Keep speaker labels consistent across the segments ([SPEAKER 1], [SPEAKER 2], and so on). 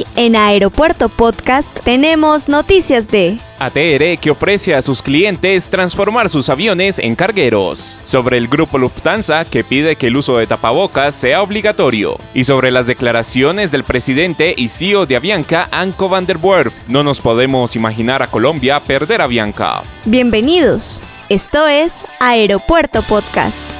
[SPEAKER 1] Hoy en Aeropuerto Podcast tenemos noticias de
[SPEAKER 2] ATR que ofrece a sus clientes transformar sus aviones en cargueros, sobre el grupo Lufthansa que pide que el uso de tapabocas sea obligatorio, y sobre las declaraciones del presidente y CEO de Avianca, Anko van der Werf. No nos podemos imaginar a Colombia perder a Avianca.
[SPEAKER 1] Bienvenidos, esto es Aeropuerto Podcast.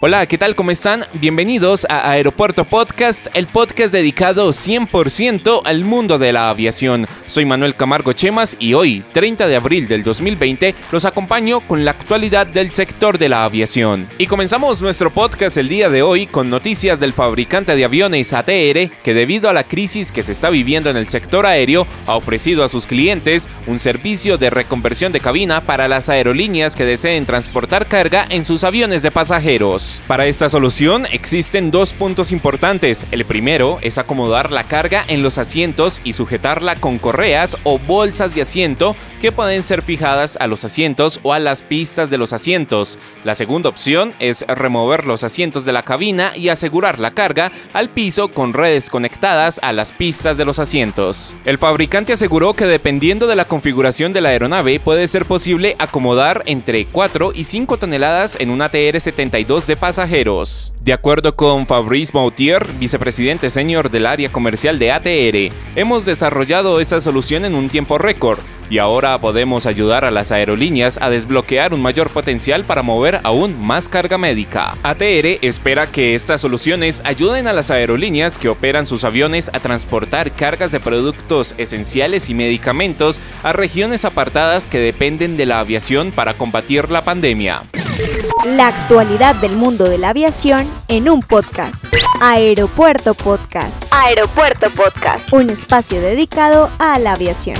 [SPEAKER 2] Hola, ¿qué tal? ¿Cómo están? Bienvenidos a Aeropuerto Podcast, el podcast dedicado 100% al mundo de la aviación. Soy Manuel Camargo Chemas y hoy, 30 de abril del 2020, los acompaño con la actualidad del sector de la aviación. Y comenzamos nuestro podcast el día de hoy con noticias del fabricante de aviones ATR, que debido a la crisis que se está viviendo en el sector aéreo, ha ofrecido a sus clientes un servicio de reconversión de cabina para las aerolíneas que deseen transportar carga en sus aviones de pasajeros. Para esta solución existen dos puntos importantes. El primero es acomodar la carga en los asientos y sujetarla con correas o bolsas de asiento que pueden ser fijadas a los asientos o a las pistas de los asientos. La segunda opción es remover los asientos de la cabina y asegurar la carga al piso con redes conectadas a las pistas de los asientos. El fabricante aseguró que dependiendo de la configuración de la aeronave puede ser posible acomodar entre 4 y 5 toneladas en una TR-72 de pasajeros. De acuerdo con Fabrice Mautier, vicepresidente senior del área comercial de ATR, hemos desarrollado esa solución en un tiempo récord y ahora podemos ayudar a las aerolíneas a desbloquear un mayor potencial para mover aún más carga médica. ATR espera que estas soluciones ayuden a las aerolíneas que operan sus aviones a transportar cargas de productos esenciales y medicamentos a regiones apartadas que dependen de la aviación para combatir la pandemia.
[SPEAKER 1] La actualidad del mundo de la aviación en un podcast. Aeropuerto Podcast. Aeropuerto Podcast. Un espacio dedicado a la aviación.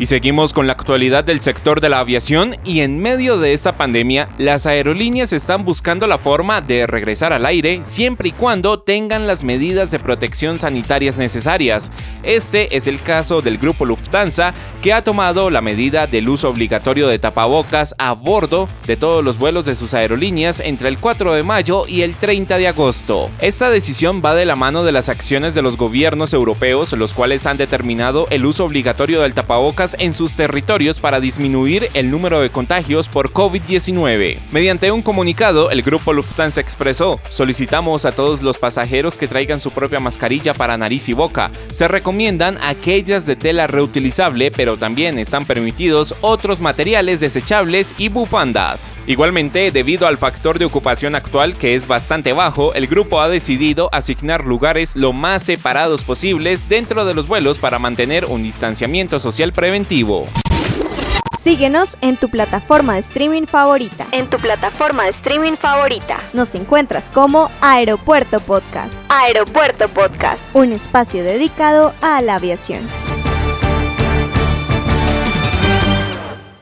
[SPEAKER 2] Y seguimos con la actualidad del sector de la aviación y en medio de esta pandemia, las aerolíneas están buscando la forma de regresar al aire siempre y cuando tengan las medidas de protección sanitarias necesarias. Este es el caso del grupo Lufthansa que ha tomado la medida del uso obligatorio de tapabocas a bordo de todos los vuelos de sus aerolíneas entre el 4 de mayo y el 30 de agosto. Esta decisión va de la mano de las acciones de los gobiernos europeos, los cuales han determinado el uso obligatorio del tapabocas en sus territorios para disminuir el número de contagios por COVID-19. Mediante un comunicado, el grupo Lufthansa expresó, solicitamos a todos los pasajeros que traigan su propia mascarilla para nariz y boca. Se recomiendan aquellas de tela reutilizable, pero también están permitidos otros materiales desechables y bufandas. Igualmente, debido al factor de ocupación actual que es bastante bajo, el grupo ha decidido asignar lugares lo más separados posibles dentro de los vuelos para mantener un distanciamiento social preventivo
[SPEAKER 1] Síguenos en tu plataforma de streaming favorita. En tu plataforma de streaming favorita. Nos encuentras como Aeropuerto Podcast. Aeropuerto Podcast. Un espacio dedicado a la aviación.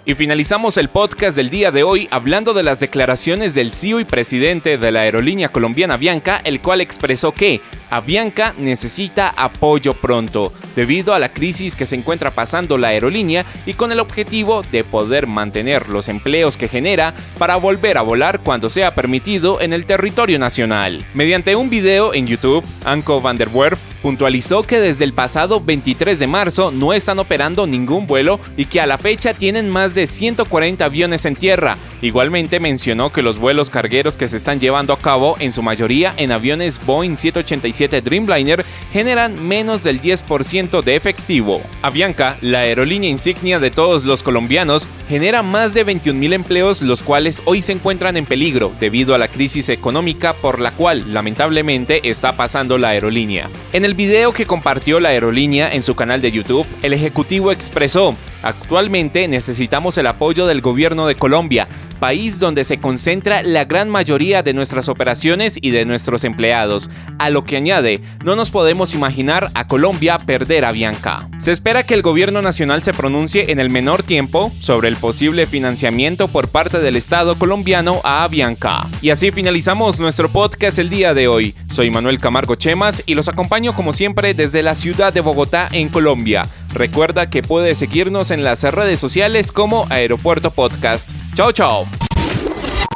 [SPEAKER 2] Y finalizamos el podcast del día de hoy hablando de las declaraciones del CEO y presidente de la aerolínea colombiana Avianca, el cual expresó que Avianca necesita apoyo pronto, debido a la crisis que se encuentra pasando la aerolínea y con el objetivo de poder mantener los empleos que genera para volver a volar cuando sea permitido en el territorio nacional. Mediante un video en YouTube, Anko van der Werf puntualizó que desde el pasado 23 de marzo no están operando ningún vuelo y que a la fecha tienen más de 140 aviones en tierra. Igualmente mencionó que los vuelos cargueros que se están llevando a cabo en su mayoría en aviones Boeing 787 Dreamliner generan menos del 10% de efectivo. Avianca, la aerolínea insignia de todos los colombianos, genera más de 21.000 empleos los cuales hoy se encuentran en peligro debido a la crisis económica por la cual lamentablemente está pasando la aerolínea. En el video que compartió la aerolínea en su canal de YouTube, el ejecutivo expresó Actualmente necesitamos el apoyo del gobierno de Colombia, país donde se concentra la gran mayoría de nuestras operaciones y de nuestros empleados, a lo que añade, no nos podemos imaginar a Colombia perder a Bianca. Se espera que el gobierno nacional se pronuncie en el menor tiempo sobre el posible financiamiento por parte del Estado colombiano a Avianca. Y así finalizamos nuestro podcast el día de hoy. Soy Manuel Camargo Chemas y los acompaño como siempre desde la ciudad de Bogotá en Colombia. Recuerda que puedes seguirnos en las redes sociales como Aeropuerto Podcast. Chao, chao.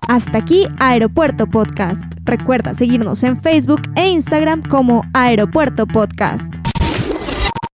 [SPEAKER 1] Hasta aquí Aeropuerto Podcast. Recuerda seguirnos en Facebook e Instagram como Aeropuerto Podcast.